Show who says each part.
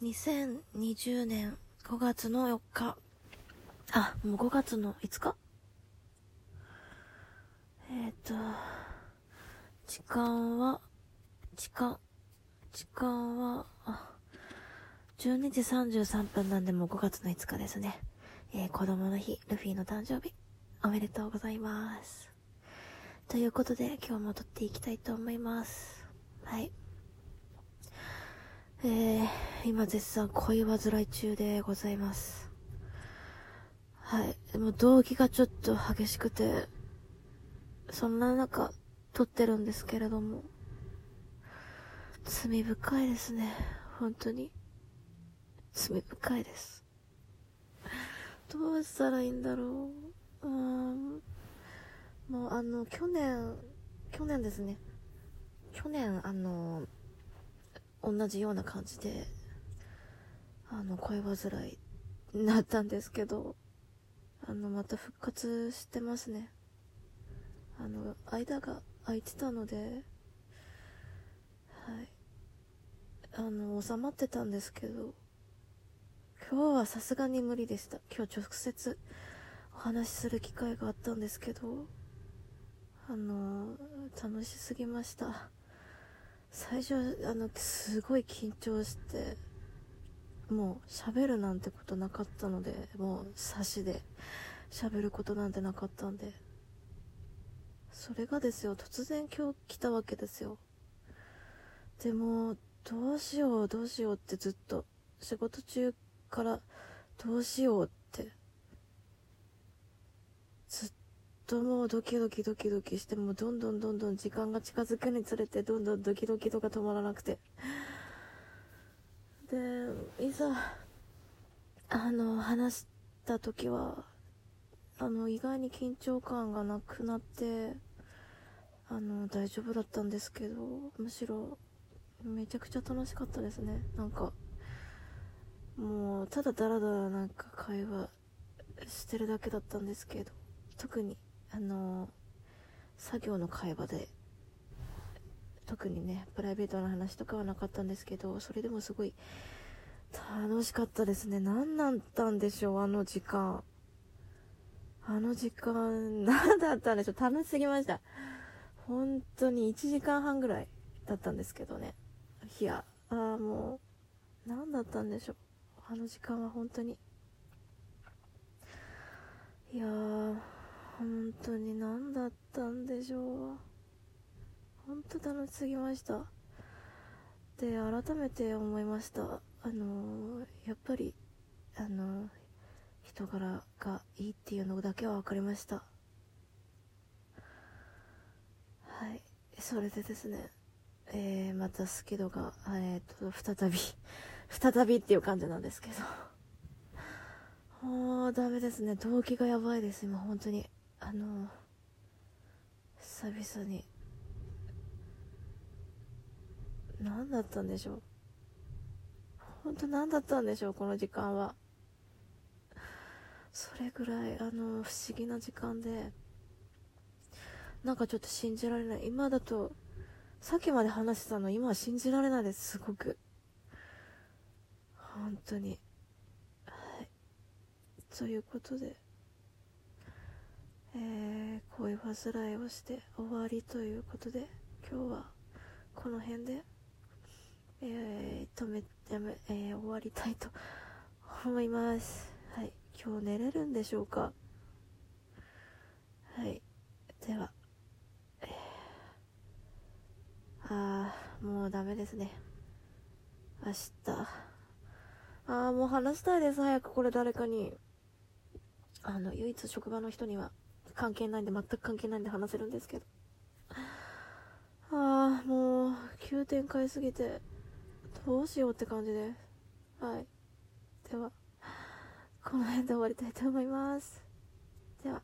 Speaker 1: 2020年5月の4日。あ、もう5月の5日えっ、ー、と、時間は、時間、時間は、12時33分なんでもう5月の5日ですね。えー、子供の日、ルフィの誕生日、おめでとうございます。ということで、今日も撮っていきたいと思います。はい。えー、今絶賛恋煩い中でございます。はい。でも動機がちょっと激しくて、そんな中、撮ってるんですけれども、罪深いですね。本当に。罪深いです。どうしたらいいんだろう。うん。もうあの、去年、去年ですね。去年、あの、同じような感じで、あの、恋煩いになったんですけど、あの、また復活してますね。あの、間が空いてたので、はい。あの、収まってたんですけど、今日はさすがに無理でした。今日直接お話しする機会があったんですけど、あの、楽しすぎました。最初あのすごい緊張してもう喋るなんてことなかったのでもう差しで喋ることなんてなかったんで。それがですよ突然今日来たわけですよ。でもどうしようどうしようってずっと仕事中からどうしようってずっともうドキドキドキドキしてもどんどんどんどん時間が近づくにつれてどんどんドキドキとか止まらなくて。でいざあの話した時はあの意外に緊張感がなくなってあの大丈夫だったんですけどむしろめちゃくちゃ楽しかったですね。なんかもうただダラダラなんか会話してるだけだったんですけど特にあの作業の会話で特にねプライベートな話とかはなかったんですけどそれでもすごい楽しかったですね。何なんだんでしょうあの時間。あの時間 何だったんでしょう。楽しすぎました。本当に1時間半ぐらいだったんですけどね。いやああもう何だったんでしょう。あの時間は本当に。いやー。本当に何だったんでしょう。本当楽しすぎました。で改めて思いました。あのやっぱりあの人柄がいいっていうのだけは分かりました。はい。それでですねえー、また好き度がえー、っと再び 再びっていう感じなんですけど。もうダメですね。動機がやばいです。今本当に。あの久々に何だったんでしょう。本当何だったんでしょうこの時間は。それぐらいあの不思議な時間で。なんかちょっと信じられない。今だとさっきまで話してたの今は信じられないですすごく。本当に。はい。ということで。えー、恋煩いをして終わりということで今日はこの辺で、えー、止めやめ、えー、終わりたいと思います。はい。今日寝れるんでしょうか？はい。では、えー、ああもうダメですね。明日。ああもう話したいです。早くこれ誰かに。あの唯一職場の人には。関係ないんで、全く関係ないんで話せるんですけど。ああ、もう、急展開すぎて、どうしようって感じです。はい。では、この辺で終わりたいと思います。では